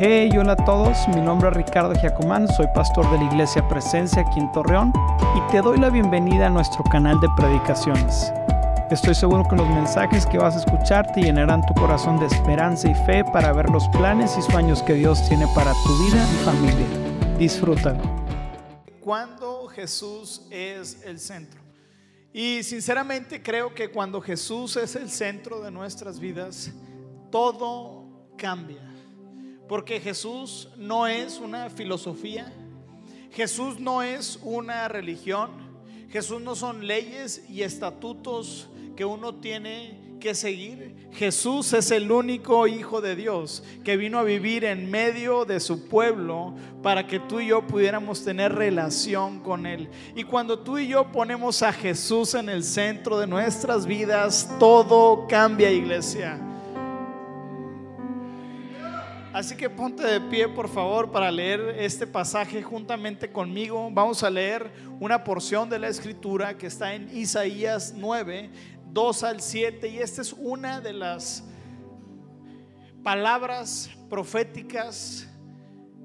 Hey, hola a todos, mi nombre es Ricardo Giacomán, soy pastor de la Iglesia Presencia aquí en Torreón y te doy la bienvenida a nuestro canal de predicaciones. Estoy seguro que los mensajes que vas a escuchar te llenarán tu corazón de esperanza y fe para ver los planes y sueños que Dios tiene para tu vida y familia. Disfrútalo. Cuando Jesús es el centro. Y sinceramente creo que cuando Jesús es el centro de nuestras vidas, todo cambia. Porque Jesús no es una filosofía, Jesús no es una religión, Jesús no son leyes y estatutos que uno tiene que seguir. Jesús es el único Hijo de Dios que vino a vivir en medio de su pueblo para que tú y yo pudiéramos tener relación con Él. Y cuando tú y yo ponemos a Jesús en el centro de nuestras vidas, todo cambia, iglesia. Así que ponte de pie, por favor, para leer este pasaje juntamente conmigo. Vamos a leer una porción de la escritura que está en Isaías 9, 2 al 7. Y esta es una de las palabras proféticas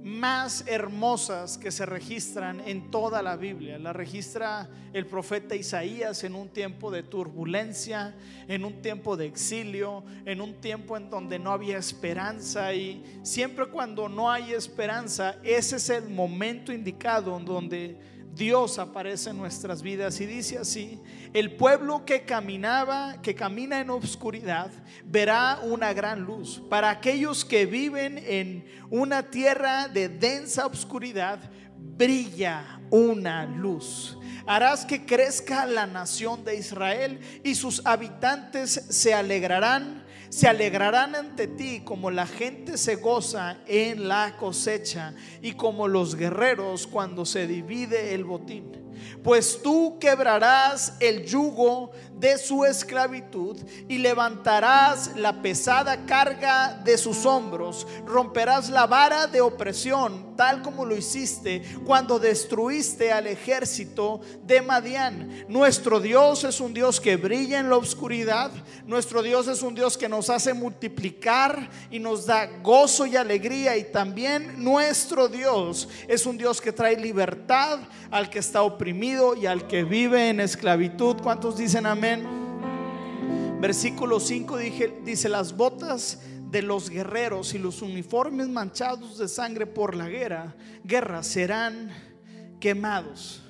más hermosas que se registran en toda la Biblia. La registra el profeta Isaías en un tiempo de turbulencia, en un tiempo de exilio, en un tiempo en donde no había esperanza y siempre cuando no hay esperanza, ese es el momento indicado en donde Dios aparece en nuestras vidas y dice así, el pueblo que caminaba, que camina en obscuridad, verá una gran luz. Para aquellos que viven en una tierra de densa obscuridad, brilla una luz. Harás que crezca la nación de Israel y sus habitantes se alegrarán se alegrarán ante ti como la gente se goza en la cosecha y como los guerreros cuando se divide el botín. Pues tú quebrarás el yugo de su esclavitud y levantarás la pesada carga de sus hombros, romperás la vara de opresión, tal como lo hiciste cuando destruiste al ejército de Madián. Nuestro Dios es un Dios que brilla en la oscuridad, nuestro Dios es un Dios que nos hace multiplicar y nos da gozo y alegría y también nuestro Dios es un Dios que trae libertad al que está oprimido y al que vive en esclavitud. ¿Cuántos dicen amén? Versículo 5 dice, las botas de los guerreros y los uniformes manchados de sangre por la guerra, guerra serán quemados,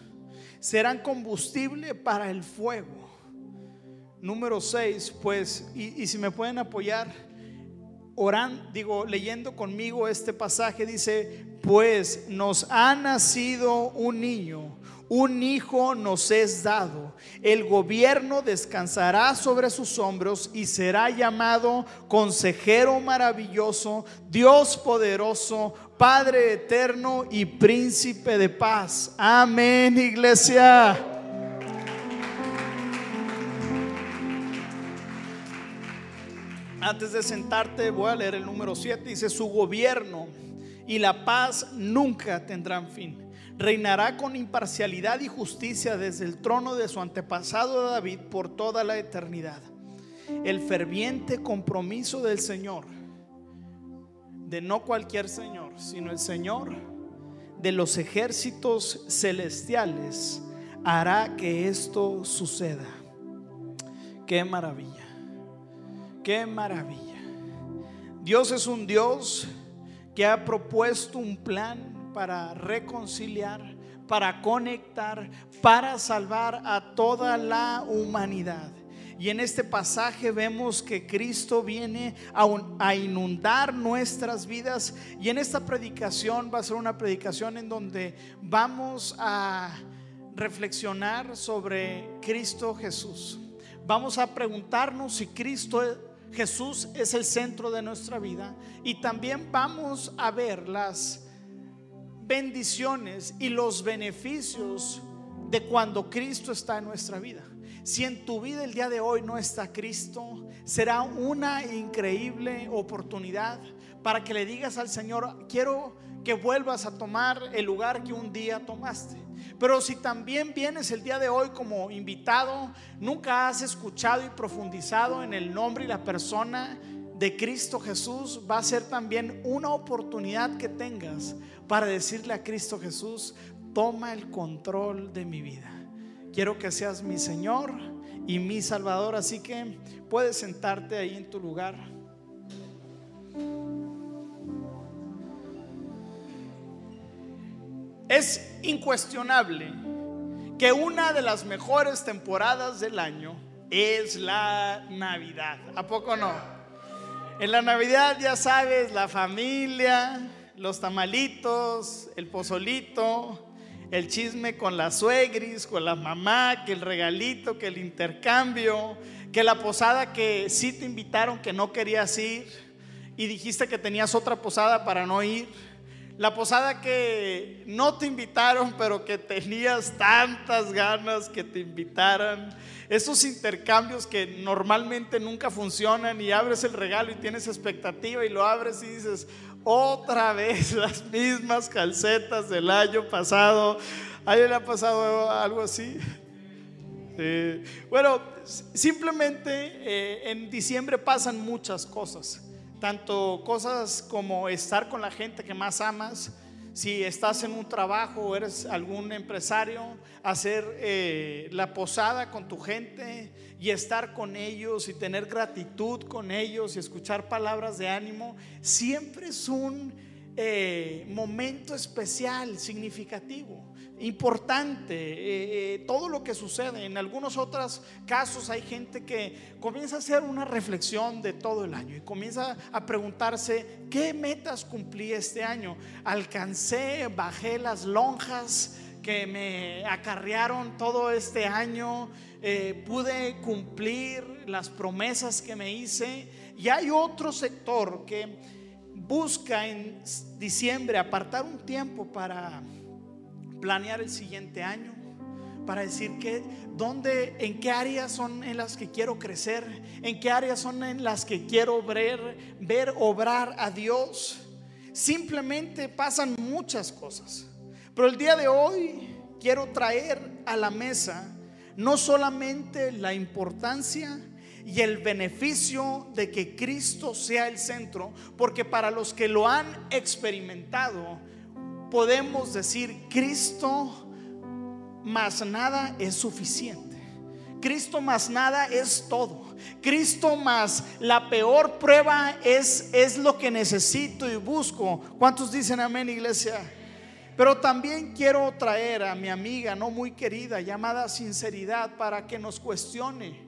serán combustible para el fuego. Número 6, pues, y, y si me pueden apoyar, oran, digo, leyendo conmigo este pasaje, dice, pues nos ha nacido un niño un hijo nos es dado. El gobierno descansará sobre sus hombros y será llamado consejero maravilloso, Dios poderoso, Padre eterno y príncipe de paz. Amén, iglesia. Antes de sentarte voy a leer el número 7. Dice, su gobierno y la paz nunca tendrán fin reinará con imparcialidad y justicia desde el trono de su antepasado David por toda la eternidad. El ferviente compromiso del Señor, de no cualquier Señor, sino el Señor de los ejércitos celestiales, hará que esto suceda. Qué maravilla, qué maravilla. Dios es un Dios que ha propuesto un plan para reconciliar, para conectar, para salvar a toda la humanidad. Y en este pasaje vemos que Cristo viene a, inundar nuestras vidas. Y en esta predicación va a ser una predicación en donde vamos a reflexionar sobre Cristo Jesús. Vamos a preguntarnos si Cristo Jesús es el centro de nuestra vida. Y también vamos a ver las bendiciones y los beneficios de cuando Cristo está en nuestra vida. Si en tu vida el día de hoy no está Cristo, será una increíble oportunidad para que le digas al Señor, quiero que vuelvas a tomar el lugar que un día tomaste. Pero si también vienes el día de hoy como invitado, nunca has escuchado y profundizado en el nombre y la persona de Cristo Jesús va a ser también una oportunidad que tengas para decirle a Cristo Jesús, toma el control de mi vida. Quiero que seas mi Señor y mi Salvador, así que puedes sentarte ahí en tu lugar. Es incuestionable que una de las mejores temporadas del año es la Navidad. ¿A poco no? En la Navidad ya sabes, la familia, los tamalitos, el pozolito, el chisme con la suegris, con la mamá, que el regalito, que el intercambio, que la posada que sí te invitaron que no querías ir y dijiste que tenías otra posada para no ir la posada que no te invitaron, pero que tenías tantas ganas que te invitaran. Esos intercambios que normalmente nunca funcionan y abres el regalo y tienes expectativa y lo abres y dices, otra vez las mismas calcetas del año pasado. ¿A le ha pasado algo así? Bueno, simplemente eh, en diciembre pasan muchas cosas tanto cosas como estar con la gente que más amas, si estás en un trabajo o eres algún empresario, hacer eh, la posada con tu gente y estar con ellos y tener gratitud con ellos y escuchar palabras de ánimo, siempre es un eh, momento especial, significativo importante eh, eh, todo lo que sucede. En algunos otros casos hay gente que comienza a hacer una reflexión de todo el año y comienza a preguntarse, ¿qué metas cumplí este año? ¿Alcancé, bajé las lonjas que me acarrearon todo este año? Eh, ¿Pude cumplir las promesas que me hice? Y hay otro sector que busca en diciembre apartar un tiempo para planear el siguiente año, para decir que dónde, en qué áreas son en las que quiero crecer, en qué áreas son en las que quiero ver, ver obrar a Dios. Simplemente pasan muchas cosas. Pero el día de hoy quiero traer a la mesa no solamente la importancia y el beneficio de que Cristo sea el centro, porque para los que lo han experimentado, podemos decir, Cristo más nada es suficiente. Cristo más nada es todo. Cristo más la peor prueba es, es lo que necesito y busco. ¿Cuántos dicen amén, iglesia? Pero también quiero traer a mi amiga no muy querida llamada sinceridad para que nos cuestione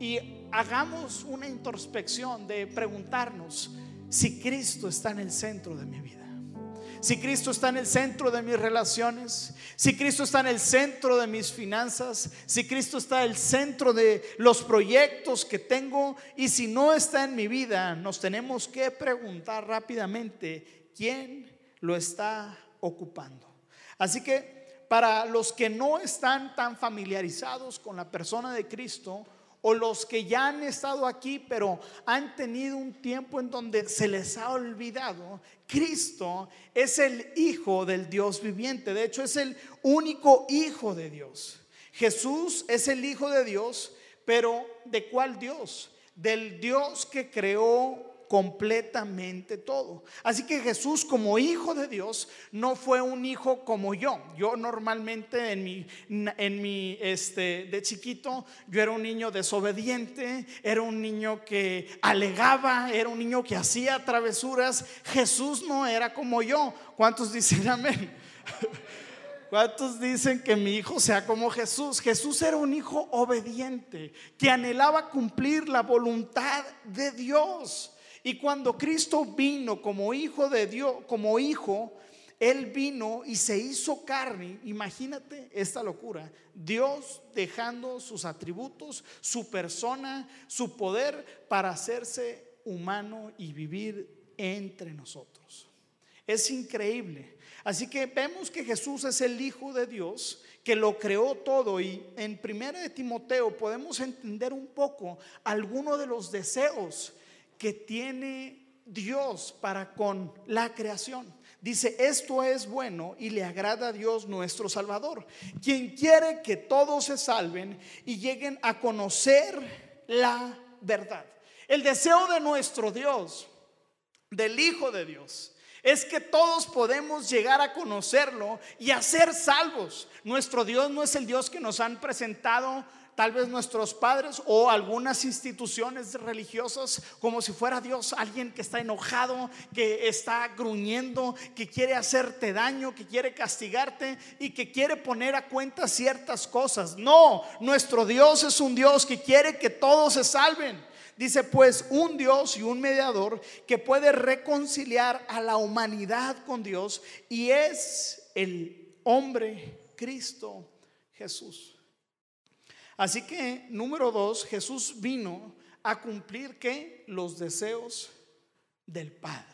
y hagamos una introspección de preguntarnos si Cristo está en el centro de mi vida si Cristo está en el centro de mis relaciones, si Cristo está en el centro de mis finanzas, si Cristo está en el centro de los proyectos que tengo y si no está en mi vida, nos tenemos que preguntar rápidamente quién lo está ocupando. Así que para los que no están tan familiarizados con la persona de Cristo, o los que ya han estado aquí pero han tenido un tiempo en donde se les ha olvidado, Cristo es el Hijo del Dios viviente, de hecho es el único Hijo de Dios. Jesús es el Hijo de Dios, pero ¿de cuál Dios? Del Dios que creó completamente todo. Así que Jesús como hijo de Dios no fue un hijo como yo. Yo normalmente en mi, en mi este, de chiquito, yo era un niño desobediente, era un niño que alegaba, era un niño que hacía travesuras. Jesús no era como yo. ¿Cuántos dicen amén? ¿Cuántos dicen que mi hijo sea como Jesús? Jesús era un hijo obediente que anhelaba cumplir la voluntad de Dios. Y cuando Cristo vino como hijo de Dios, como hijo, Él vino y se hizo carne. Imagínate esta locura. Dios dejando sus atributos, su persona, su poder para hacerse humano y vivir entre nosotros. Es increíble. Así que vemos que Jesús es el Hijo de Dios que lo creó todo y en primera de Timoteo podemos entender un poco algunos de los deseos que tiene Dios para con la creación. Dice, esto es bueno y le agrada a Dios nuestro Salvador, quien quiere que todos se salven y lleguen a conocer la verdad. El deseo de nuestro Dios, del Hijo de Dios, es que todos podemos llegar a conocerlo y a ser salvos. Nuestro Dios no es el Dios que nos han presentado tal vez nuestros padres o algunas instituciones religiosas como si fuera Dios alguien que está enojado, que está gruñendo, que quiere hacerte daño, que quiere castigarte y que quiere poner a cuenta ciertas cosas. No, nuestro Dios es un Dios que quiere que todos se salven. Dice pues un Dios y un mediador que puede reconciliar a la humanidad con Dios y es el hombre Cristo Jesús. Así que, número dos, Jesús vino a cumplir que los deseos del Padre.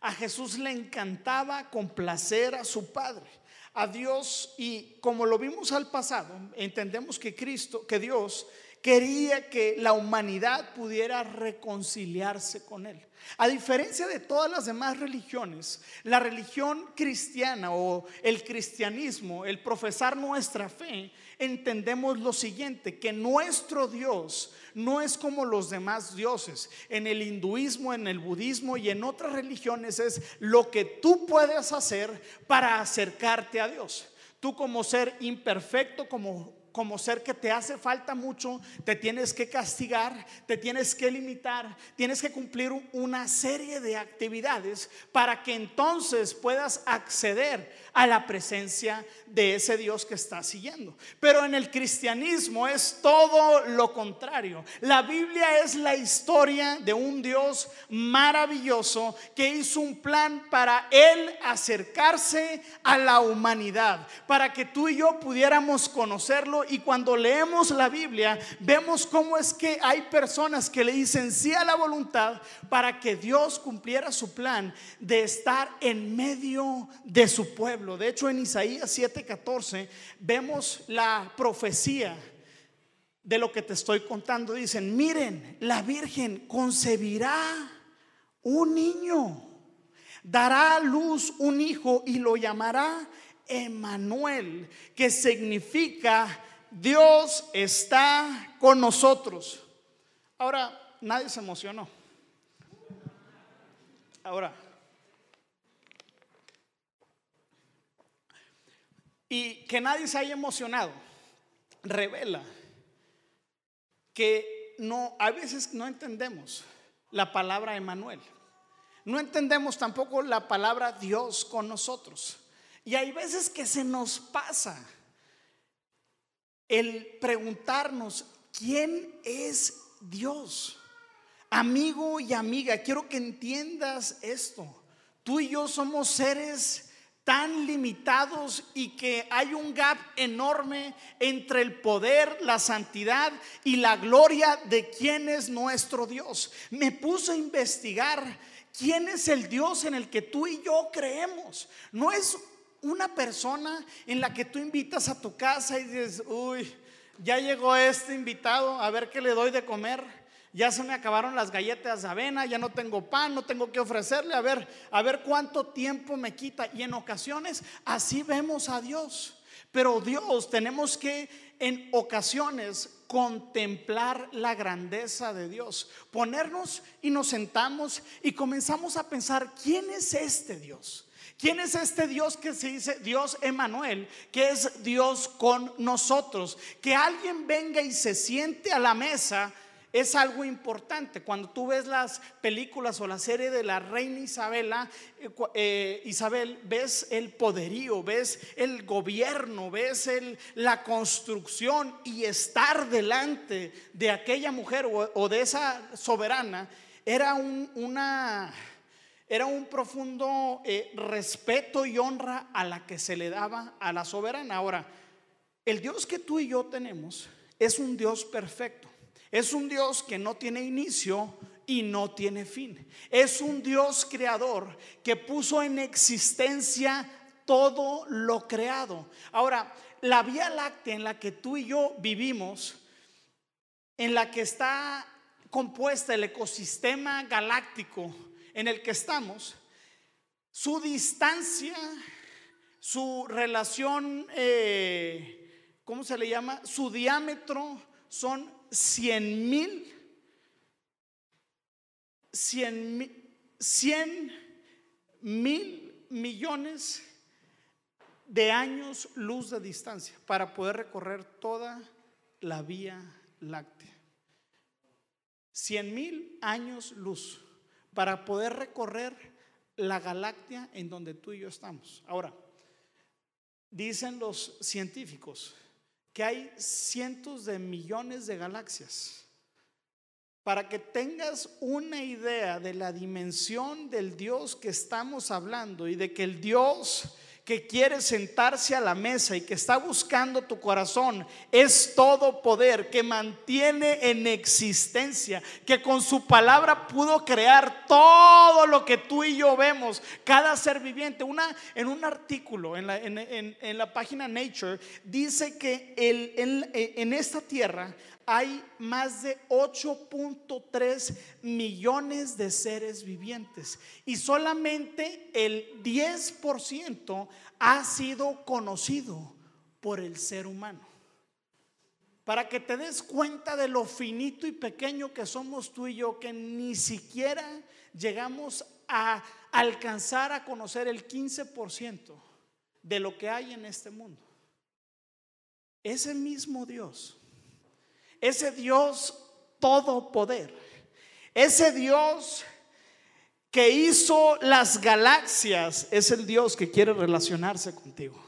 A Jesús le encantaba complacer a su Padre, a Dios y como lo vimos al pasado, entendemos que Cristo, que Dios quería que la humanidad pudiera reconciliarse con Él. A diferencia de todas las demás religiones, la religión cristiana o el cristianismo, el profesar nuestra fe, entendemos lo siguiente, que nuestro Dios no es como los demás dioses. En el hinduismo, en el budismo y en otras religiones es lo que tú puedes hacer para acercarte a Dios. Tú como ser imperfecto, como como ser que te hace falta mucho, te tienes que castigar, te tienes que limitar, tienes que cumplir una serie de actividades para que entonces puedas acceder a la presencia de ese Dios que estás siguiendo. Pero en el cristianismo es todo lo contrario. La Biblia es la historia de un Dios maravilloso que hizo un plan para él acercarse a la humanidad, para que tú y yo pudiéramos conocerlo y cuando leemos la Biblia vemos cómo es que hay personas que le dicen sí a la voluntad para que Dios cumpliera su plan de estar en medio de su pueblo. De hecho, en Isaías 7:14 vemos la profecía de lo que te estoy contando. Dicen, miren, la Virgen concebirá un niño, dará a luz un hijo y lo llamará Emanuel, que significa Dios está con nosotros. Ahora, nadie se emocionó. Ahora, y que nadie se haya emocionado, revela que no, a veces no entendemos la palabra Emanuel. No entendemos tampoco la palabra Dios con nosotros. Y hay veces que se nos pasa el preguntarnos, ¿quién es Dios? Amigo y amiga, quiero que entiendas esto. Tú y yo somos seres tan limitados y que hay un gap enorme entre el poder, la santidad y la gloria de quién es nuestro Dios. Me puse a investigar quién es el Dios en el que tú y yo creemos. No es una persona en la que tú invitas a tu casa y dices, uy, ya llegó este invitado, a ver qué le doy de comer. Ya se me acabaron las galletas de avena, ya no tengo pan, no tengo que ofrecerle, a ver, a ver cuánto tiempo me quita. Y en ocasiones así vemos a Dios. Pero Dios tenemos que en ocasiones contemplar la grandeza de Dios, ponernos y nos sentamos y comenzamos a pensar, ¿quién es este Dios? ¿Quién es este Dios que se dice Dios Emanuel? Que es Dios con nosotros. Que alguien venga y se siente a la mesa es algo importante. Cuando tú ves las películas o la serie de la reina Isabela, eh, eh, Isabel, ves el poderío, ves el gobierno, ves la construcción y estar delante de aquella mujer o, de esa soberana era un profundo eh, respeto y honra a la que se le daba a la soberana. Ahora, el Dios que tú y yo tenemos es un Dios perfecto. Es un Dios que no tiene inicio y no tiene fin. Es un Dios creador que puso en existencia todo lo creado. Ahora, la Vía Láctea en la que tú y yo vivimos, en la que está compuesta el ecosistema galáctico, en el que estamos, su distancia, su relación, eh, ¿cómo se le llama? Su diámetro son 100 mil 100, 100 mil millones de años luz de distancia para poder recorrer toda la vía láctea. 100 mil años luz para poder recorrer la galaxia en donde tú y yo estamos. Ahora, dicen los científicos que hay cientos de millones de galaxias. Para que tengas una idea de la dimensión del Dios que estamos hablando y de que el Dios que quiere sentarse a la mesa y que está buscando tu corazón es todo poder, que mantiene en existencia, que con su palabra pudo crear todo lo que tú y yo vemos, cada ser viviente. Una, en un artículo en la, en, la página Nature dice que el, en esta tierra hay más de 8.3 millones de seres vivientes y solamente el 10% ha sido conocido por el ser humano. Para que te des cuenta de lo finito y pequeño que somos tú y yo, que ni siquiera llegamos a alcanzar a conocer el 15% de lo que hay en este mundo. Ese mismo Dios ese Dios todo poder ese Dios que hizo las galaxias, es el Dios que quiere relacionarse contigo.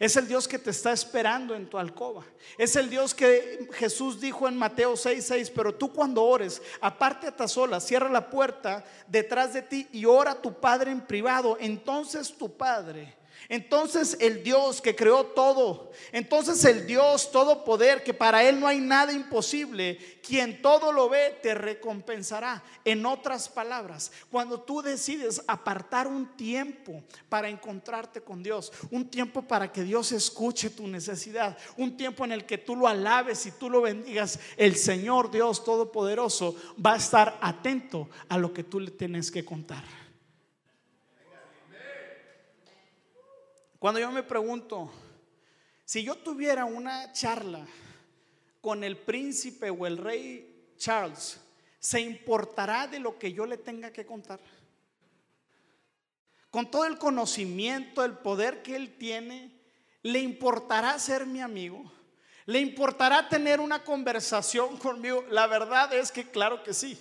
Es el Dios que te está esperando en tu alcoba. Es el Dios que Jesús dijo en Mateo 6:6, 6, pero tú cuando ores, aparte a sola, cierra la puerta detrás de ti y ora a tu Padre en privado. Entonces tu Padre entonces el Dios que creó todo, entonces el Dios todo poder que para Él no hay nada imposible, quien todo lo ve, te recompensará. En otras palabras, cuando tú decides apartar un tiempo para encontrarte con Dios, un tiempo para que Dios escuche tu necesidad, un tiempo en el que tú lo alabes y tú lo bendigas, el Señor Dios Todopoderoso va a estar atento a lo que tú le tienes que contar. Cuando yo me pregunto, si yo tuviera una charla con el príncipe o el rey Charles, ¿se importará de lo que yo le tenga que contar? Con todo el conocimiento, el poder que él tiene, ¿le importará ser mi amigo? ¿Le importará tener una conversación conmigo? La verdad es que claro que sí.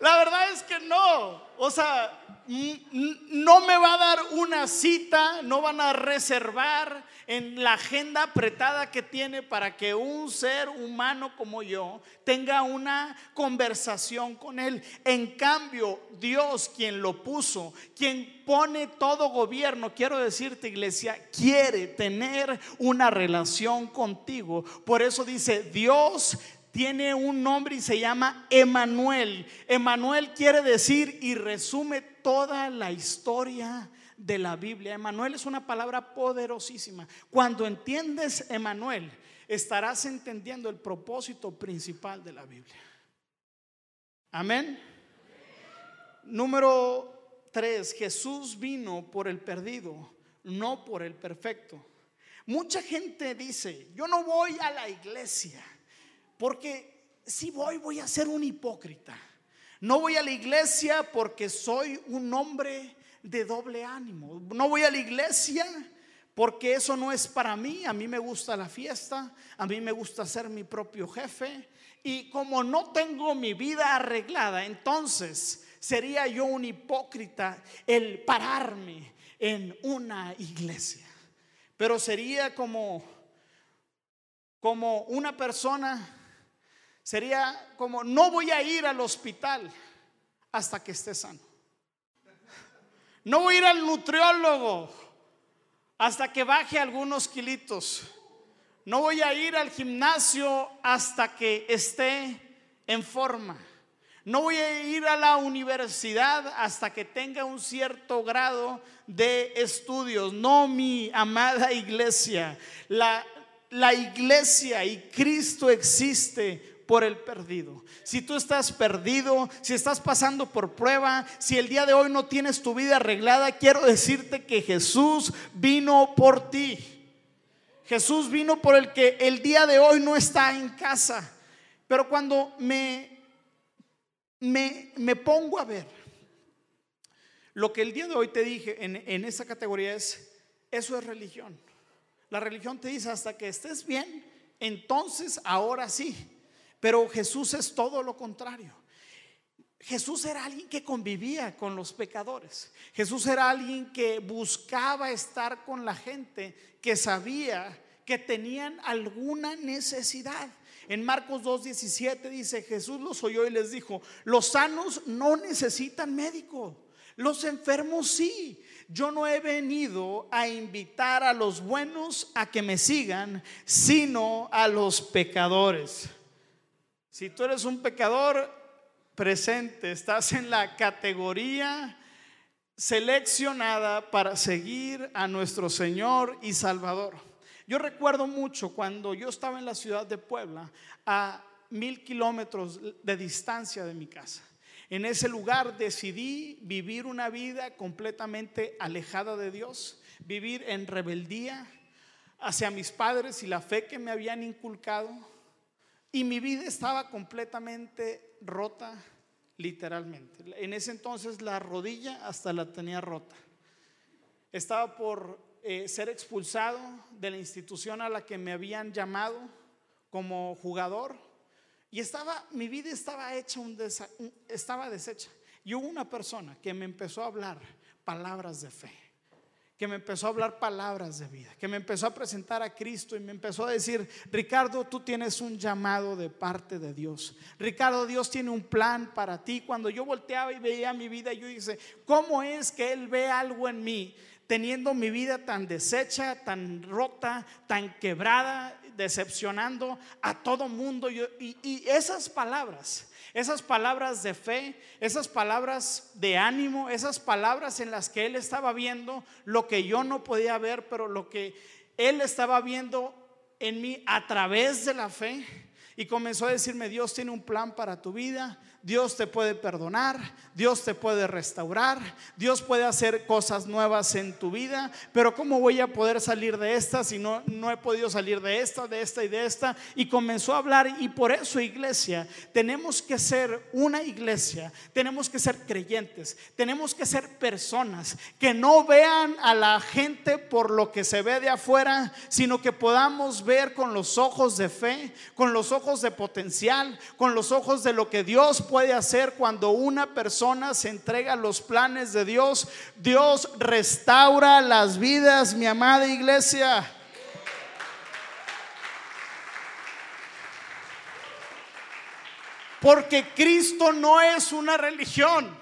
La verdad es que no. O sea, no me va a dar una cita, no van a reservar en la agenda apretada que tiene para que un ser humano como yo tenga una conversación con él. En cambio, Dios quien lo puso, quien pone todo gobierno, quiero decirte iglesia, quiere tener una relación contigo. Por eso dice, Dios tiene un nombre y se llama Emanuel. Emanuel quiere decir y resume toda la historia de la Biblia. Emanuel es una palabra poderosísima. Cuando entiendes Emanuel, estarás entendiendo el propósito principal de la Biblia. Amén. Número tres, Jesús vino por el perdido, no por el perfecto. Mucha gente dice, yo no voy a la iglesia porque si voy, voy a ser un hipócrita. No voy a la iglesia porque soy un hombre de doble ánimo. No voy a la iglesia porque eso no es para mí. A mí me gusta la fiesta, a mí me gusta ser mi propio jefe. Y como no tengo mi vida arreglada, entonces sería yo un hipócrita el pararme en una iglesia. Pero sería como, como una persona Sería como, no voy a ir al hospital hasta que esté sano. No voy a ir al nutriólogo hasta que baje algunos kilitos. No voy a ir al gimnasio hasta que esté en forma. No voy a ir a la universidad hasta que tenga un cierto grado de estudios. No, mi amada iglesia. La, la iglesia y Cristo existe por el perdido. Si tú estás perdido, si estás pasando por prueba, si el día de hoy no tienes tu vida arreglada, quiero decirte que Jesús vino por ti. Jesús vino por el que el día de hoy no está en casa. Pero cuando me me, me pongo a ver. Lo que el día de hoy te dije en, en esa categoría es, eso es religión. La religión te dice hasta que estés bien, entonces ahora sí. Pero Jesús es todo lo contrario. Jesús era alguien que convivía con los pecadores. Jesús era alguien que buscaba estar con la gente que sabía que tenían alguna necesidad. En Marcos 2.17 dice, Jesús los oyó y les dijo, los sanos no necesitan médico, los enfermos sí. Yo no he venido a invitar a los buenos a que me sigan, sino a los pecadores. Si tú eres un pecador, presente, estás en la categoría seleccionada para seguir a nuestro Señor y Salvador. Yo recuerdo mucho cuando yo estaba en la ciudad de Puebla, a mil kilómetros de distancia de mi casa. En ese lugar decidí vivir una vida completamente alejada de Dios, vivir en rebeldía hacia mis padres y la fe que me habían inculcado. Y mi vida estaba completamente rota, literalmente. En ese entonces la rodilla hasta la tenía rota. Estaba por eh, ser expulsado de la institución a la que me habían llamado como jugador. Y estaba, mi vida estaba hecha, un estaba deshecha. Y hubo una persona que me empezó a hablar palabras de fe que me empezó a hablar palabras de vida, que me empezó a presentar a Cristo y me empezó a decir, Ricardo, tú tienes un llamado de parte de Dios. Ricardo, Dios tiene un plan para ti. Cuando yo volteaba y veía mi vida, yo dije, ¿cómo es que Él ve algo en mí? Teniendo mi vida tan deshecha, tan rota, tan quebrada, decepcionando a todo mundo. y, y esas palabras esas palabras de fe, esas palabras de ánimo, esas palabras en las que él estaba viendo lo que yo no podía ver, pero lo que él estaba viendo en mí a través de la fe. Y comenzó a decirme, Dios tiene un plan para tu vida, Dios te puede perdonar, Dios te puede restaurar, Dios puede hacer cosas nuevas en tu vida, pero ¿cómo voy a poder salir de esta si no, no he podido salir de esta, de esta y de esta? Y comenzó a hablar y por eso iglesia, tenemos que ser una iglesia, tenemos que ser creyentes, tenemos que ser personas que no vean a la gente por lo que se ve de afuera, sino que podamos ver con los ojos de fe, con los ojos de potencial, con los ojos de lo que Dios puede hacer cuando una persona se entrega a los planes de Dios. Dios restaura las vidas, mi amada iglesia. Porque Cristo no es una religión.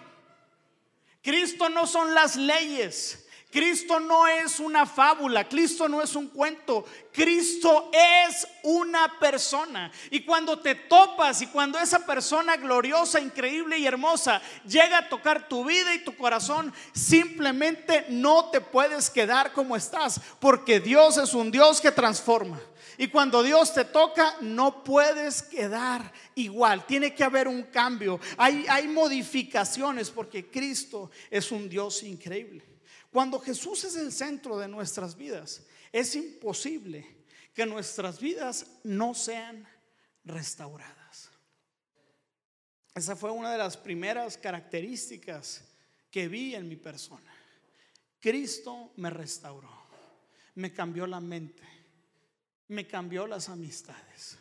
Cristo no son las leyes. Cristo no es una fábula, Cristo no es un cuento, Cristo es una persona. Y cuando te topas y cuando esa persona gloriosa, increíble y hermosa llega a tocar tu vida y tu corazón, simplemente no te puedes quedar como estás, porque Dios es un Dios que transforma. Y cuando Dios te toca, no puedes quedar igual. Tiene que haber un cambio. Hay, hay modificaciones porque Cristo es un Dios increíble. Cuando Jesús es el centro de nuestras vidas, es imposible que nuestras vidas no sean restauradas. Esa fue una de las primeras características que vi en mi persona. Cristo me restauró, me cambió la mente, me cambió las amistades,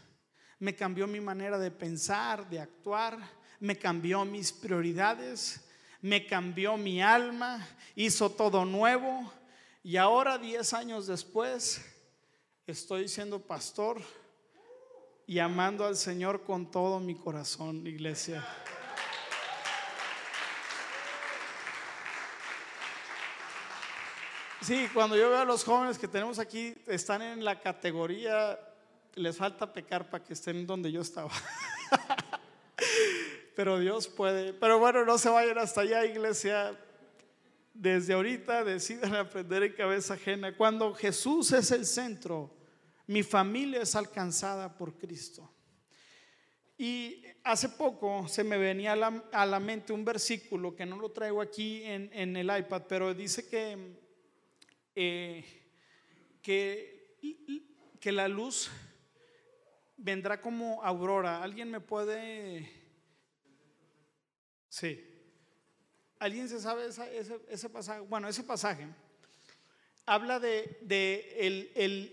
me cambió mi manera de pensar, de actuar, me cambió mis prioridades me cambió mi alma, hizo todo nuevo y ahora, diez años después, estoy siendo pastor y amando al Señor con todo mi corazón, iglesia. Sí, cuando yo veo a los jóvenes que tenemos aquí, están en la categoría, les falta pecar para que estén donde yo estaba. pero Dios puede. Pero bueno, no se vayan hasta allá, iglesia. Desde ahorita decidan aprender en cabeza ajena. Cuando Jesús es el centro, mi familia es alcanzada por Cristo. Y hace poco se me venía a la, mente un versículo que no lo traigo aquí en, el iPad, pero dice que, eh, que, que la luz vendrá como aurora. ¿Alguien me puede Sí. ¿Alguien se sabe ese, pasaje? Bueno, ese pasaje habla de,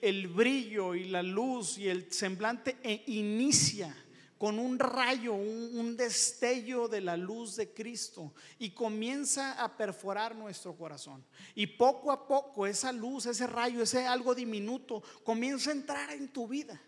el, brillo y la luz y el semblante e inicia con un rayo, un, destello de la luz de Cristo y comienza a perforar nuestro corazón. Y poco a poco esa luz, ese rayo, ese algo diminuto comienza a entrar en tu vida.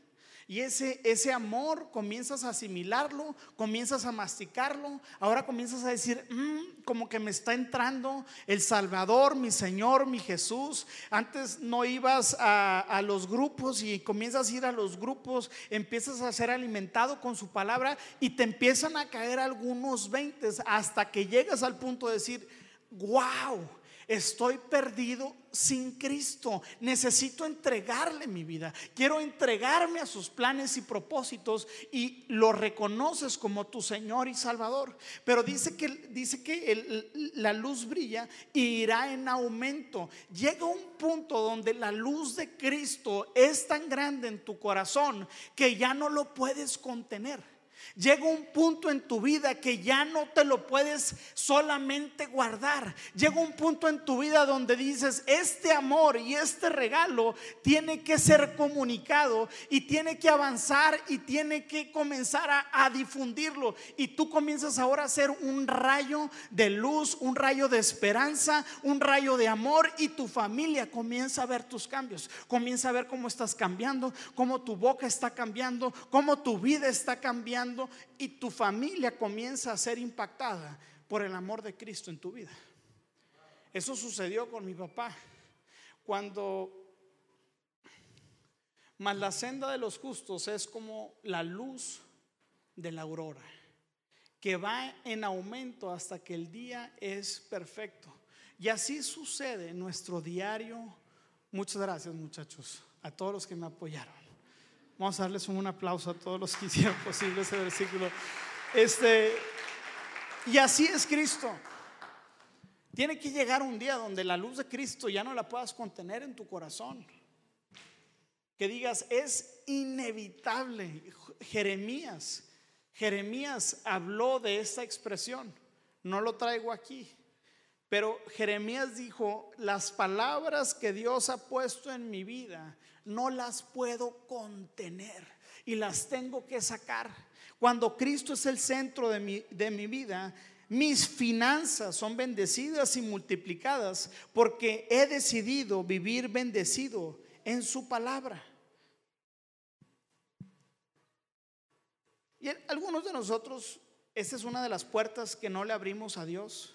Y ese, ese amor comienzas a asimilarlo, comienzas a masticarlo, ahora comienzas a decir, mm, como que me está entrando el Salvador, mi Señor, mi Jesús. Antes no ibas a, a los grupos y comienzas a ir a los grupos, empiezas a ser alimentado con su palabra y te empiezan a caer algunos veintes hasta que llegas al punto de decir, wow Estoy perdido sin Cristo. Necesito entregarle mi vida. Quiero entregarme a sus planes y propósitos y lo reconoces como tu Señor y Salvador. Pero dice que, dice que la luz brilla y irá en aumento. Llega un punto donde la luz de Cristo es tan grande en tu corazón que ya no lo puedes contener. Llega un punto en tu vida que ya no te lo puedes solamente guardar. Llega un punto en tu vida donde dices, este amor y este regalo tiene que ser comunicado y tiene que avanzar y tiene que comenzar a, difundirlo. Y tú comienzas ahora a ser un rayo de luz, un rayo de esperanza, un rayo de amor y tu familia comienza a ver tus cambios. Comienza a ver cómo estás cambiando, cómo tu boca está cambiando, cómo tu vida está cambiando y tu familia comienza a ser impactada por el amor de Cristo en tu vida. Eso sucedió con mi papá. Cuando más la senda de los justos es como la luz de la aurora, que va en aumento hasta que el día es perfecto. Y así sucede en nuestro diario. Muchas gracias muchachos, a todos los que me apoyaron. Vamos a darles un aplauso a todos los que hicieron posible ese versículo. Este, y así es Cristo. Tiene que llegar un día donde la luz de Cristo ya no la puedas contener en tu corazón. Que digas, es inevitable. Jeremías, Jeremías habló de esta expresión. No lo traigo aquí. Pero Jeremías dijo, las palabras que Dios ha puesto en mi vida no las puedo contener y las tengo que sacar. Cuando Cristo es el centro de mi, de mi vida, mis finanzas son bendecidas y multiplicadas porque he decidido vivir bendecido en su palabra. Y algunos de nosotros, esta es una de las puertas que no le abrimos a Dios.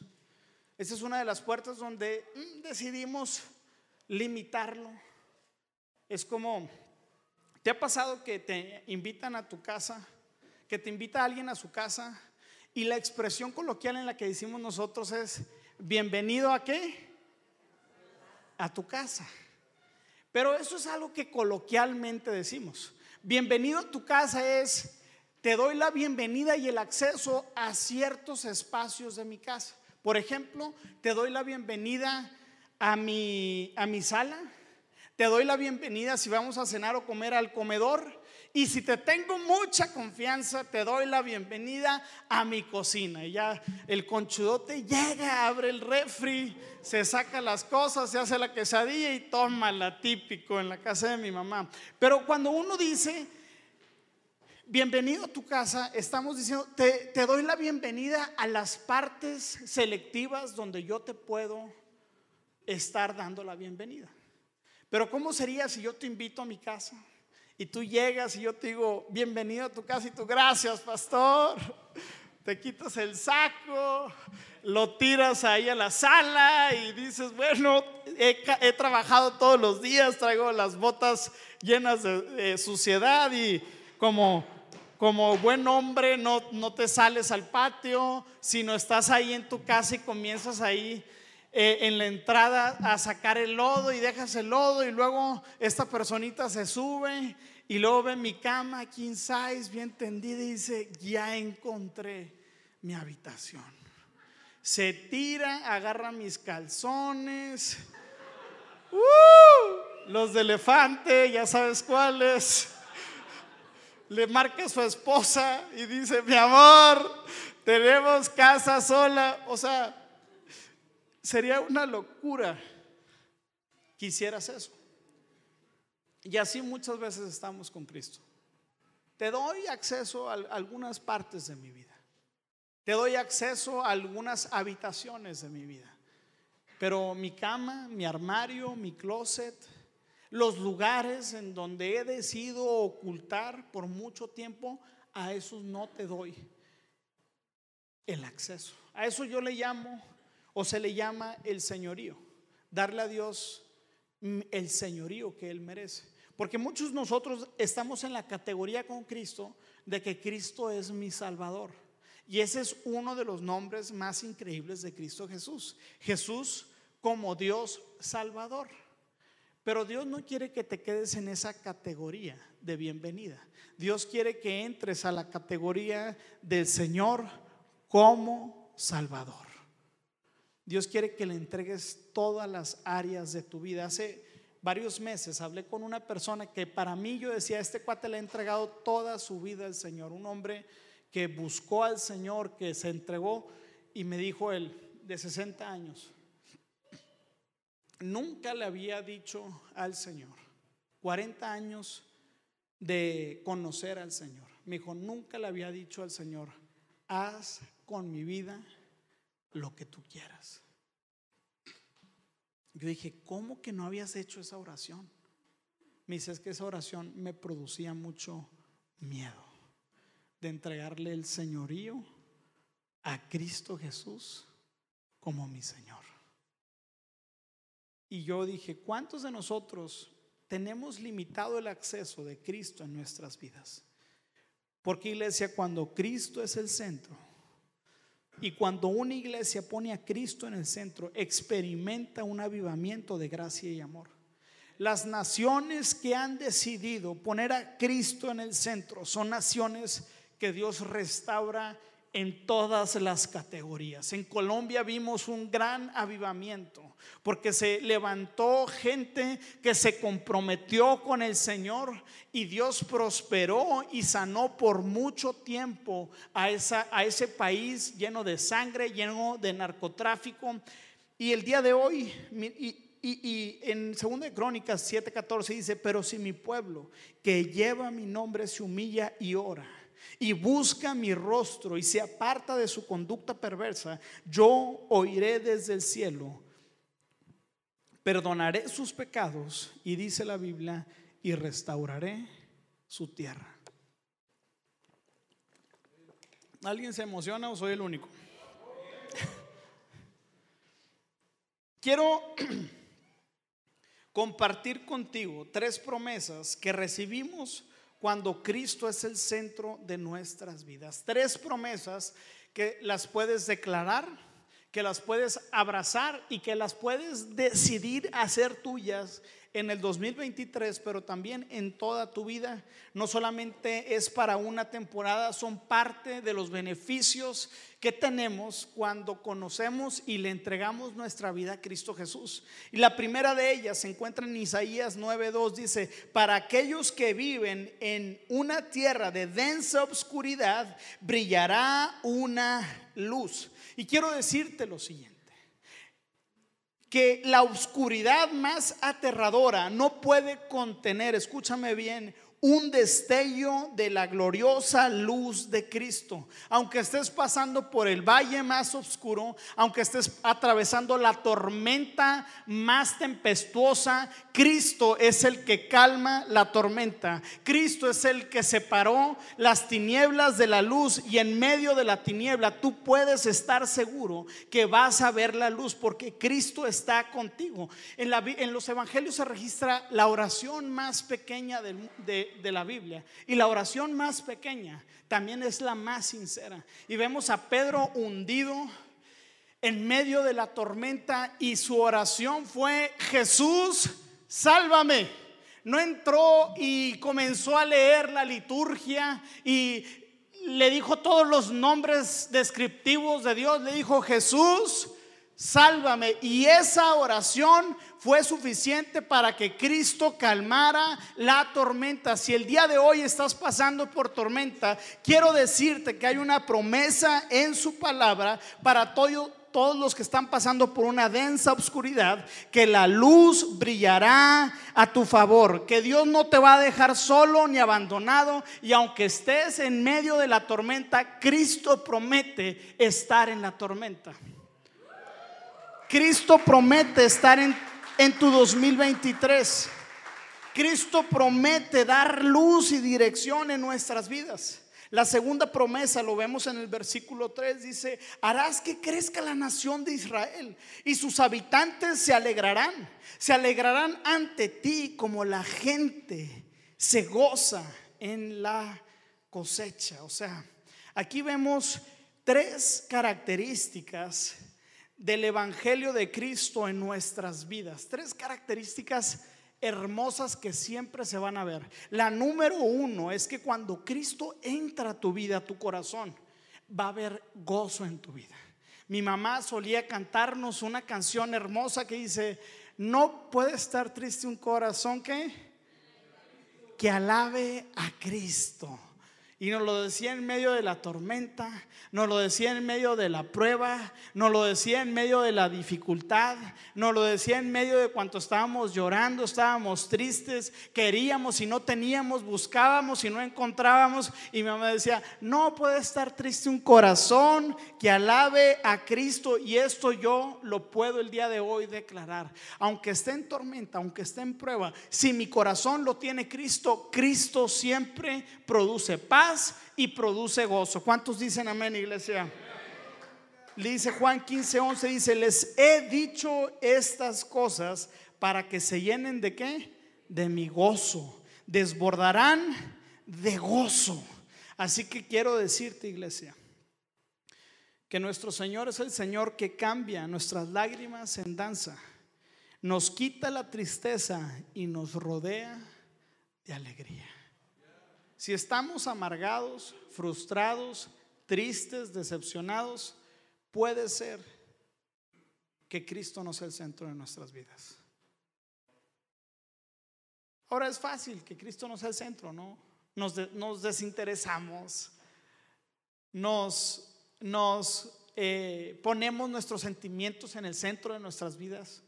Esa es una de las puertas donde mm, decidimos limitarlo. Es como, ¿te ha pasado que te invitan a tu casa, que te invita alguien a su casa y la expresión coloquial en la que decimos nosotros es, bienvenido a qué? A tu casa. Pero eso es algo que coloquialmente decimos. Bienvenido a tu casa es, te doy la bienvenida y el acceso a ciertos espacios de mi casa. Por ejemplo, te doy la bienvenida a mi, a mi sala, te doy la bienvenida si vamos a cenar o comer al comedor. Y si te tengo mucha confianza, te doy la bienvenida a mi cocina. Y ya el conchudote llega, abre el refri, se saca las cosas, se hace la quesadilla y toma la típico en la casa de mi mamá. Pero cuando uno dice, bienvenido a tu casa, estamos diciendo, te, doy la bienvenida a las partes selectivas donde yo te puedo estar dando la bienvenida. Pero ¿cómo sería si yo te invito a mi casa? Y tú llegas y yo te digo, bienvenido a tu casa y tú, gracias, pastor. Te quitas el saco, lo tiras ahí a la sala y dices, bueno, he, trabajado todos los días, traigo las botas llenas de suciedad y como como buen hombre no, no te sales al patio, sino estás ahí en tu casa y comienzas ahí eh, en la entrada a sacar el lodo y dejas el lodo y luego esta personita se sube y luego ve mi cama king size bien tendida y dice, ya encontré mi habitación. Se tira, agarra mis calzones, ¡uh! los de elefante, ya sabes cuáles le marca a su esposa y dice, mi amor, tenemos casa sola. O sea, sería una locura. Quisieras eso. Y así muchas veces estamos con Cristo. Te doy acceso a algunas partes de mi vida. Te doy acceso a algunas habitaciones de mi vida. Pero mi cama, mi armario, mi closet, los lugares en donde he decidido ocultar por mucho tiempo, a esos no te doy el acceso. A eso yo le llamo o se le llama el señorío. Darle a Dios el señorío que Él merece. Porque muchos nosotros estamos en la categoría con Cristo de que Cristo es mi Salvador. Y ese es uno de los nombres más increíbles de Cristo Jesús. Jesús como Dios Salvador. Pero Dios no quiere que te quedes en esa categoría de bienvenida. Dios quiere que entres a la categoría del Señor como Salvador. Dios quiere que le entregues todas las áreas de tu vida. Hace varios meses hablé con una persona que para mí yo decía, este cuate le ha entregado toda su vida al Señor. Un hombre que buscó al Señor, que se entregó y me dijo él, de 60 años, nunca le había dicho al Señor, 40 años de conocer al Señor. Me dijo, nunca le había dicho al Señor, haz con mi vida lo que tú quieras. Yo dije, ¿cómo que no habías hecho esa oración? Me dice, es que esa oración me producía mucho miedo de entregarle el señorío a Cristo Jesús como mi Señor. Y yo dije, ¿cuántos de nosotros tenemos limitado el acceso de Cristo en nuestras vidas? Porque iglesia, cuando Cristo es el centro, y cuando una iglesia pone a Cristo en el centro, experimenta un avivamiento de gracia y amor. Las naciones que han decidido poner a Cristo en el centro son naciones que Dios restaura en todas las categorías. En Colombia vimos un gran avivamiento porque se levantó gente que se comprometió con el Señor y Dios prosperó y sanó por mucho tiempo a, ese país lleno de sangre, lleno de narcotráfico. Y el día de hoy, y, y, en 2 de Crónicas 7:14 dice, pero si mi pueblo que lleva mi nombre se humilla y ora y busca mi rostro y se aparta de su conducta perversa, yo oiré desde el cielo, perdonaré sus pecados y dice la Biblia, y restauraré su tierra. ¿Alguien se emociona o soy el único? Quiero compartir contigo tres promesas que recibimos cuando Cristo es el centro de nuestras vidas. Tres promesas que las puedes declarar, que las puedes abrazar y que las puedes decidir hacer tuyas en el 2023, pero también en toda tu vida. No solamente es para una temporada, son parte de los beneficios que tenemos cuando conocemos y le entregamos nuestra vida a Cristo Jesús. Y la primera de ellas se encuentra en Isaías 9:2, dice, para aquellos que viven en una tierra de densa obscuridad, brillará una luz. Y quiero decirte lo siguiente que la oscuridad más aterradora no puede contener, escúchame bien, un destello de la gloriosa luz de Cristo. Aunque estés pasando por el valle más oscuro, aunque estés atravesando la tormenta más tempestuosa, Cristo es el que calma la tormenta. Cristo es el que separó las tinieblas de la luz y en medio de la tiniebla tú puedes estar seguro que vas a ver la luz porque Cristo está contigo. En, los evangelios se registra la oración más pequeña de de la Biblia. Y la oración más pequeña también es la más sincera. Y vemos a Pedro hundido en medio de la tormenta y su oración fue, Jesús, sálvame. No entró y comenzó a leer la liturgia y le dijo todos los nombres descriptivos de Dios. Le dijo, Jesús, sálvame. Y esa oración fue suficiente para que Cristo calmara la tormenta. Si el día de hoy estás pasando por tormenta, quiero decirte que hay una promesa en su palabra para todo, todos los que están pasando por una densa oscuridad, que la luz brillará a tu favor, que Dios no te va a dejar solo ni abandonado y aunque estés en medio de la tormenta, Cristo promete estar en la tormenta. Cristo promete estar en, en tu 2023. Cristo promete dar luz y dirección en nuestras vidas. La segunda promesa, lo vemos en el versículo 3, dice, harás que crezca la nación de Israel y sus habitantes se alegrarán, se alegrarán ante ti como la gente se goza en la cosecha. O sea, aquí vemos tres características del Evangelio de Cristo en nuestras vidas. Tres características hermosas que siempre se van a ver. La número uno es que cuando Cristo entra a tu vida, a tu corazón, va a haber gozo en tu vida. Mi mamá solía cantarnos una canción hermosa que dice, no puede estar triste un corazón que, que alabe a Cristo. Y nos lo decía en medio de la tormenta, nos lo decía en medio de la prueba, nos lo decía en medio de la dificultad, nos lo decía en medio de cuanto estábamos llorando, estábamos tristes, queríamos y no teníamos, buscábamos y no encontrábamos. Y mi mamá decía, no puede estar triste un corazón que alabe a Cristo. Y esto yo lo puedo el día de hoy declarar. Aunque esté en tormenta, aunque esté en prueba, si mi corazón lo tiene Cristo, Cristo siempre produce paz y produce gozo. ¿Cuántos dicen amén, iglesia? Le dice Juan 15, 11, dice, les he dicho estas cosas para que se llenen de qué? De mi gozo. Desbordarán de gozo. Así que quiero decirte, iglesia, que nuestro Señor es el Señor que cambia nuestras lágrimas en danza, nos quita la tristeza y nos rodea de alegría. Si estamos amargados, frustrados, tristes, decepcionados, puede ser que Cristo no sea el centro de nuestras vidas. Ahora es fácil que Cristo no sea el centro, ¿no? Nos, desinteresamos, nos, nos eh, ponemos nuestros sentimientos en el centro de nuestras vidas.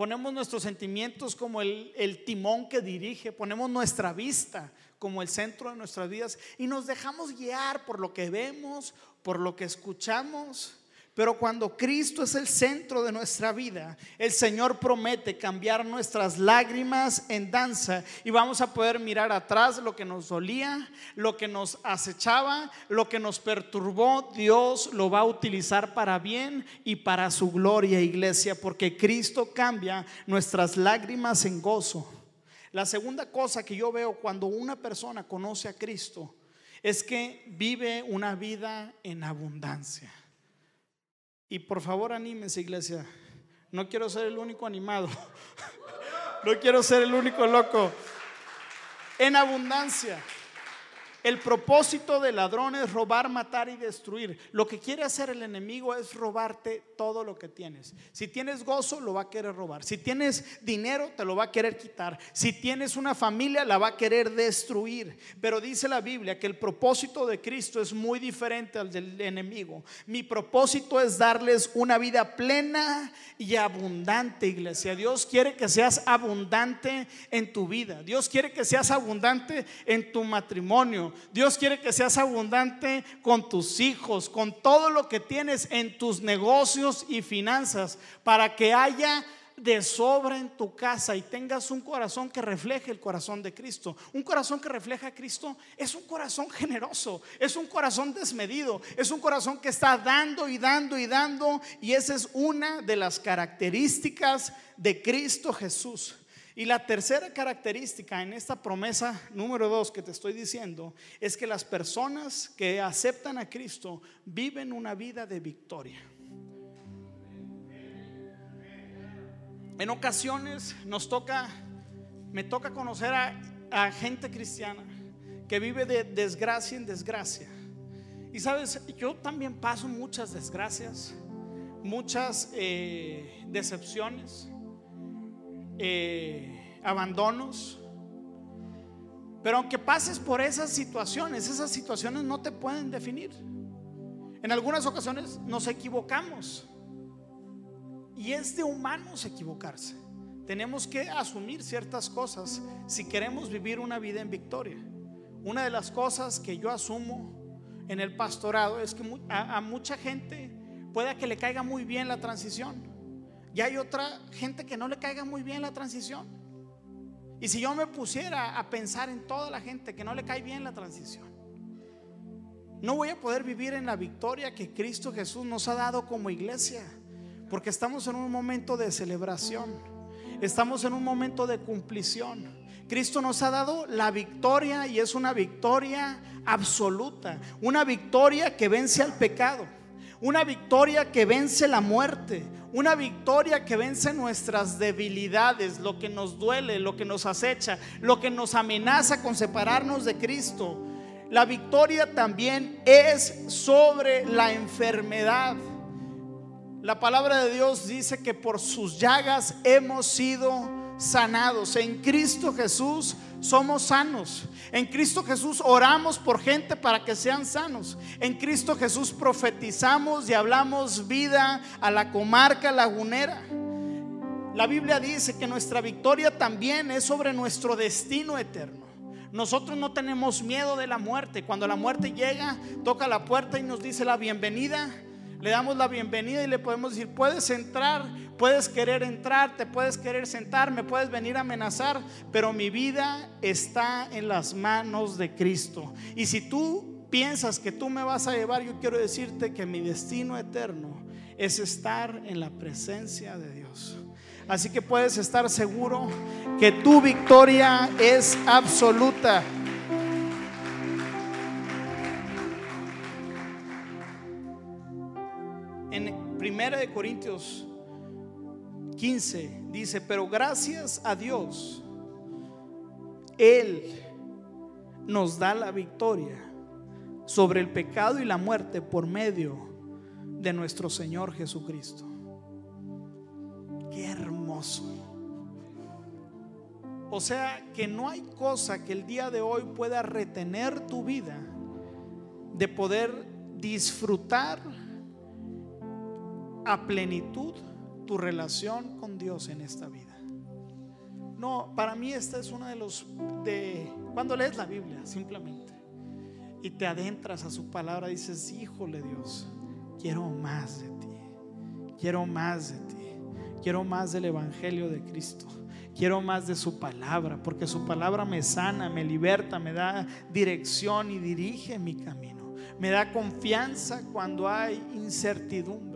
Ponemos nuestros sentimientos como el, timón que dirige, ponemos nuestra vista como el centro de nuestras vidas y nos dejamos guiar por lo que vemos, por lo que escuchamos. Pero cuando Cristo es el centro de nuestra vida, el Señor promete cambiar nuestras lágrimas en danza y vamos a poder mirar atrás lo que nos dolía, lo que nos acechaba, lo que nos perturbó. Dios lo va a utilizar para bien y para su gloria, iglesia, porque Cristo cambia nuestras lágrimas en gozo. La segunda cosa que yo veo cuando una persona conoce a Cristo es que vive una vida en abundancia. Y por favor anímense, iglesia. No quiero ser el único animado. No quiero ser el único loco. En abundancia. El propósito del ladrón es robar, matar y destruir. Lo que quiere hacer el enemigo es robarte todo lo que tienes. Si tienes gozo, lo va a querer robar. Si tienes dinero, te lo va a querer quitar. Si tienes una familia, la va a querer destruir. Pero dice la Biblia que el propósito de Cristo es muy diferente al del enemigo. Mi propósito es darles una vida plena y abundante, iglesia. Dios quiere que seas abundante en tu vida. Dios quiere que seas abundante en tu matrimonio Dios quiere que seas abundante con tus hijos, con todo lo que tienes en tus negocios y finanzas, para que haya de sobra en tu casa y tengas un corazón que refleje el corazón de Cristo. Un corazón que refleja a Cristo es un corazón generoso, es un corazón desmedido, es un corazón que está dando y dando y dando y esa es una de las características de Cristo Jesús. Y la tercera característica en esta promesa número dos que te estoy diciendo es que las personas que aceptan a Cristo viven una vida de victoria. En ocasiones nos toca, me toca conocer a, gente cristiana que vive de desgracia en desgracia. Y sabes, yo también paso muchas desgracias, muchas eh, decepciones, eh, abandonos. Pero aunque pases por esas situaciones, esas situaciones no te pueden definir. En algunas ocasiones nos equivocamos. Y es de humanos equivocarse. Tenemos que asumir ciertas cosas si queremos vivir una vida en victoria. Una de las cosas que yo asumo en el pastorado es que a, a mucha gente pueda que le caiga muy bien la transición. Y hay otra gente que no le caiga muy bien la transición. Y si yo me pusiera a pensar en toda la gente que no le cae bien la transición, no voy a poder vivir en la victoria que Cristo Jesús nos ha dado como iglesia. Porque estamos en un momento de celebración. Estamos en un momento de cumplición. Cristo nos ha dado la victoria y es una victoria absoluta. Una victoria que vence al pecado. Una victoria que vence la muerte. Una victoria que vence nuestras debilidades, lo que nos duele, lo que nos acecha, lo que nos amenaza con separarnos de Cristo. La victoria también es sobre la enfermedad. La palabra de Dios dice que por sus llagas hemos sido sanados. En Cristo Jesús somos sanos. En Cristo Jesús oramos por gente para que sean sanos. En Cristo Jesús profetizamos y hablamos vida a la comarca lagunera. La Biblia dice que nuestra victoria también es sobre nuestro destino eterno. Nosotros no tenemos miedo de la muerte. Cuando la muerte llega, toca la puerta y nos dice la bienvenida le damos la bienvenida y le podemos decir, puedes entrar, puedes querer entrar, te puedes querer sentar, me puedes venir a amenazar, pero mi vida está en las manos de Cristo. Y si tú piensas que tú me vas a llevar, yo quiero decirte que mi destino eterno es estar en la presencia de Dios. Así que puedes estar seguro que tu victoria es absoluta. Corintios 15 dice, pero gracias a Dios, Él nos da la victoria sobre el pecado y la muerte por medio de nuestro Señor Jesucristo. Qué hermoso. O sea que no hay cosa que el día de hoy pueda retener tu vida de poder disfrutar a plenitud tu relación con Dios en esta vida. No, para mí esta es una de los de cuando lees la Biblia simplemente y te adentras a su palabra dices, "Híjole Dios, quiero más de ti. Quiero más de ti. Quiero más del evangelio de Cristo." Quiero más de su palabra, porque su palabra me sana, me liberta, me da dirección y dirige mi camino. Me da confianza cuando hay incertidumbre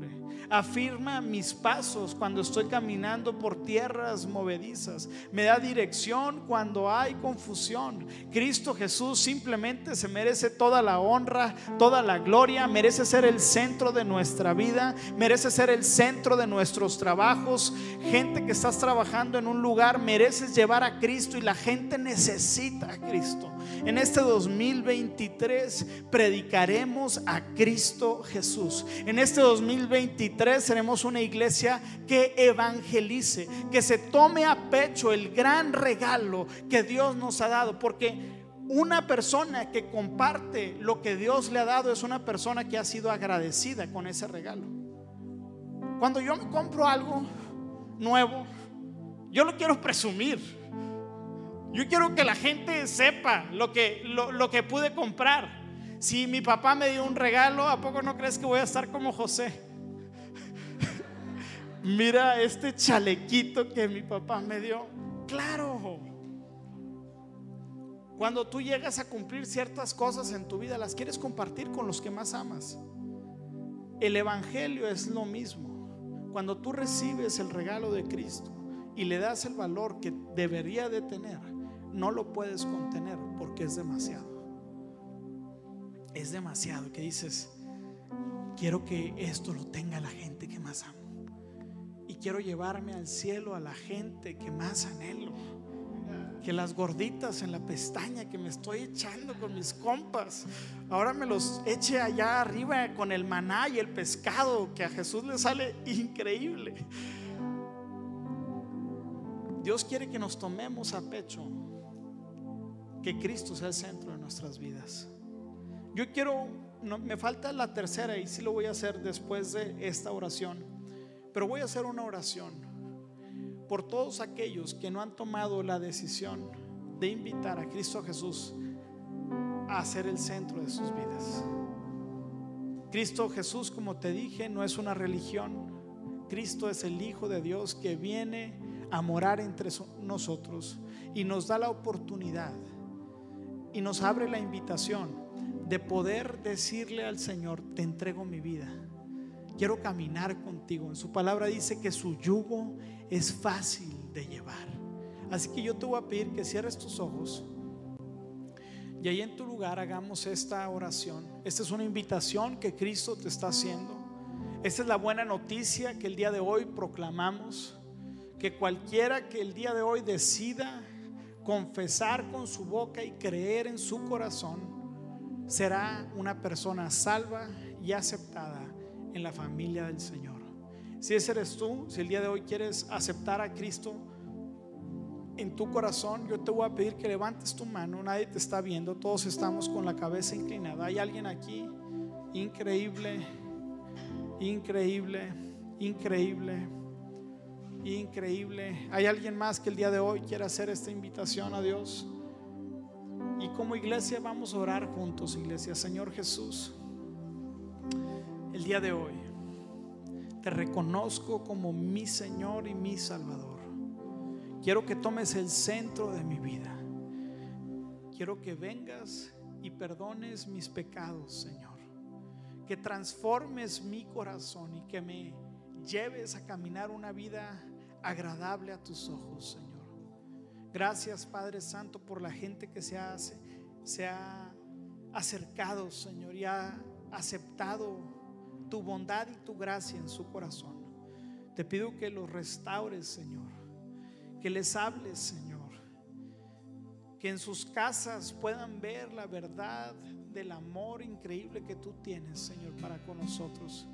afirma mis pasos cuando estoy caminando por tierras movedizas, me da dirección cuando hay confusión. Cristo Jesús simplemente se merece toda la honra, toda la gloria, merece ser el centro de nuestra vida, merece ser el centro de nuestros trabajos. Gente que estás trabajando en un lugar, mereces llevar a Cristo y la gente necesita a Cristo. En este 2023 predicaremos a Cristo Jesús. En este 2023 seremos una iglesia que evangelice, que se tome a pecho el gran regalo que Dios nos ha dado, porque una persona que comparte lo que Dios le ha dado es una persona que ha sido agradecida con ese regalo. Cuando yo me compro algo nuevo, yo lo quiero presumir. Yo quiero que la gente sepa lo que, lo, que pude comprar. Si mi papá me dio un regalo, ¿a poco no crees que voy a estar como José? Mira este chalequito que mi papá me dio. Claro. Cuando tú llegas a cumplir ciertas cosas en tu vida, las quieres compartir con los que más amas. El Evangelio es lo mismo. Cuando tú recibes el regalo de Cristo y le das el valor que debería de tener, no lo puedes contener porque es demasiado. Es demasiado que dices, quiero que esto lo tenga la gente que más amo. Quiero llevarme al cielo a la gente que más anhelo. que las gorditas en la pestaña que me estoy echando con mis compas, ahora me los eche allá arriba con el maná y el pescado, que a Jesús le sale increíble. Dios quiere que nos tomemos a pecho que Cristo sea el centro de nuestras vidas. Yo quiero, me falta la tercera y sí lo voy a hacer después de esta oración, pero voy a hacer una oración por todos aquellos que no han tomado la decisión de invitar a Cristo Jesús a ser el centro de sus vidas. Cristo Jesús, como te dije, no es una religión. Cristo es el Hijo de Dios que viene a morar entre nosotros y nos da la oportunidad y nos abre la invitación de poder decirle al Señor, te entrego mi vida. Quiero caminar contigo. En su palabra dice que su yugo es fácil de llevar. Así que yo te voy a pedir que cierres tus ojos y ahí en tu lugar hagamos esta oración. Esta es una invitación que Cristo te está haciendo. Esta es la buena noticia que el día de hoy proclamamos. Que cualquiera que el día de hoy decida confesar con su boca y creer en su corazón, será una persona salva y aceptada en la familia del Señor. Si ese eres tú, si el día de hoy quieres aceptar a Cristo en tu corazón, yo te voy a pedir que levantes tu mano. Nadie te está viendo, todos estamos con la cabeza inclinada. Hay alguien aquí increíble, increíble, increíble, increíble. Hay alguien más que el día de hoy quiere hacer esta invitación a Dios. Y como iglesia vamos a orar juntos, iglesia. Señor Jesús el día de hoy te reconozco como mi Señor y mi Salvador. Quiero que tomes el centro de mi vida. Quiero que vengas y perdones mis pecados, Señor. Que transformes mi corazón y que me lleves a caminar una vida agradable a tus ojos, Señor. Gracias, Padre Santo, por la gente que se ha, se ha acercado, Señor, y ha aceptado tu bondad y tu gracia en su corazón. Te pido que los restaures, Señor. Que les hables, Señor. Que en sus casas puedan ver la verdad del amor increíble que tú tienes, Señor, para con nosotros.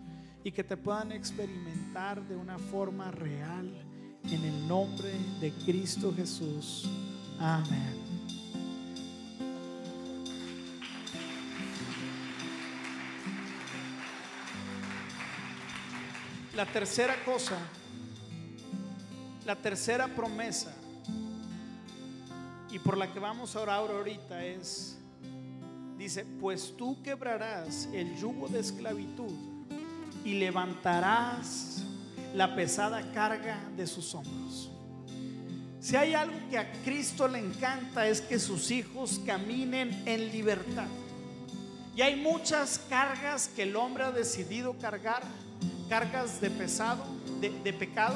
Y que te puedan experimentar de una forma real en el nombre de Cristo Jesús. Amén. La tercera cosa, la tercera promesa, y por la que vamos a orar ahorita es, dice, pues tú quebrarás el yugo de esclavitud y levantarás la pesada carga de sus hombros. Si hay algo que a Cristo le encanta es que sus hijos caminen en libertad. Y hay muchas cargas que el hombre ha decidido cargar cargas de pesado, de, pecado,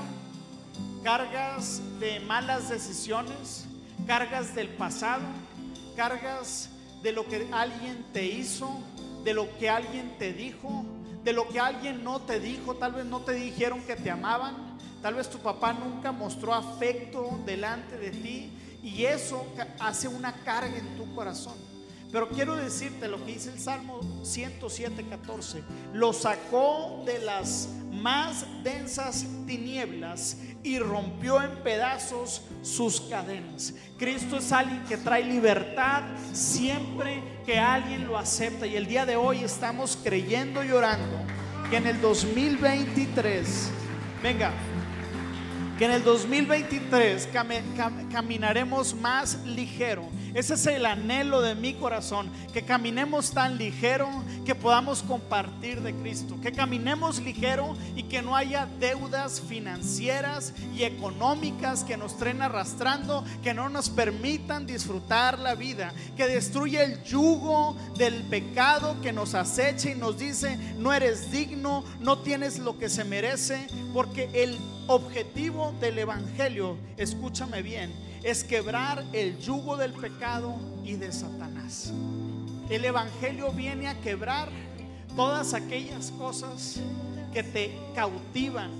cargas de malas decisiones, cargas del pasado, cargas de lo que alguien te hizo, de lo que alguien te dijo, de lo que alguien no te dijo, tal vez no te dijeron que te amaban, tal vez tu papá nunca mostró afecto delante de ti y eso hace una carga en tu corazón. Pero quiero decirte lo que dice el Salmo 107, 14. Lo sacó de las más densas tinieblas y rompió en pedazos sus cadenas. Cristo es alguien que trae libertad siempre que alguien lo acepta. Y el día de hoy estamos creyendo y orando que en el 2023, venga, que en el 2023 caminaremos más ligero ese es el anhelo de mi corazón, que caminemos tan ligero que podamos compartir de Cristo, que caminemos ligero y que no haya deudas financieras y económicas que nos traen arrastrando, que no nos permitan disfrutar la vida, que destruye el yugo del pecado que nos acecha y nos dice, no eres digno, no tienes lo que se merece, porque el objetivo del Evangelio, escúchame bien, es quebrar el yugo del pecado y de Satanás. El Evangelio viene a quebrar todas aquellas cosas que te cautivan,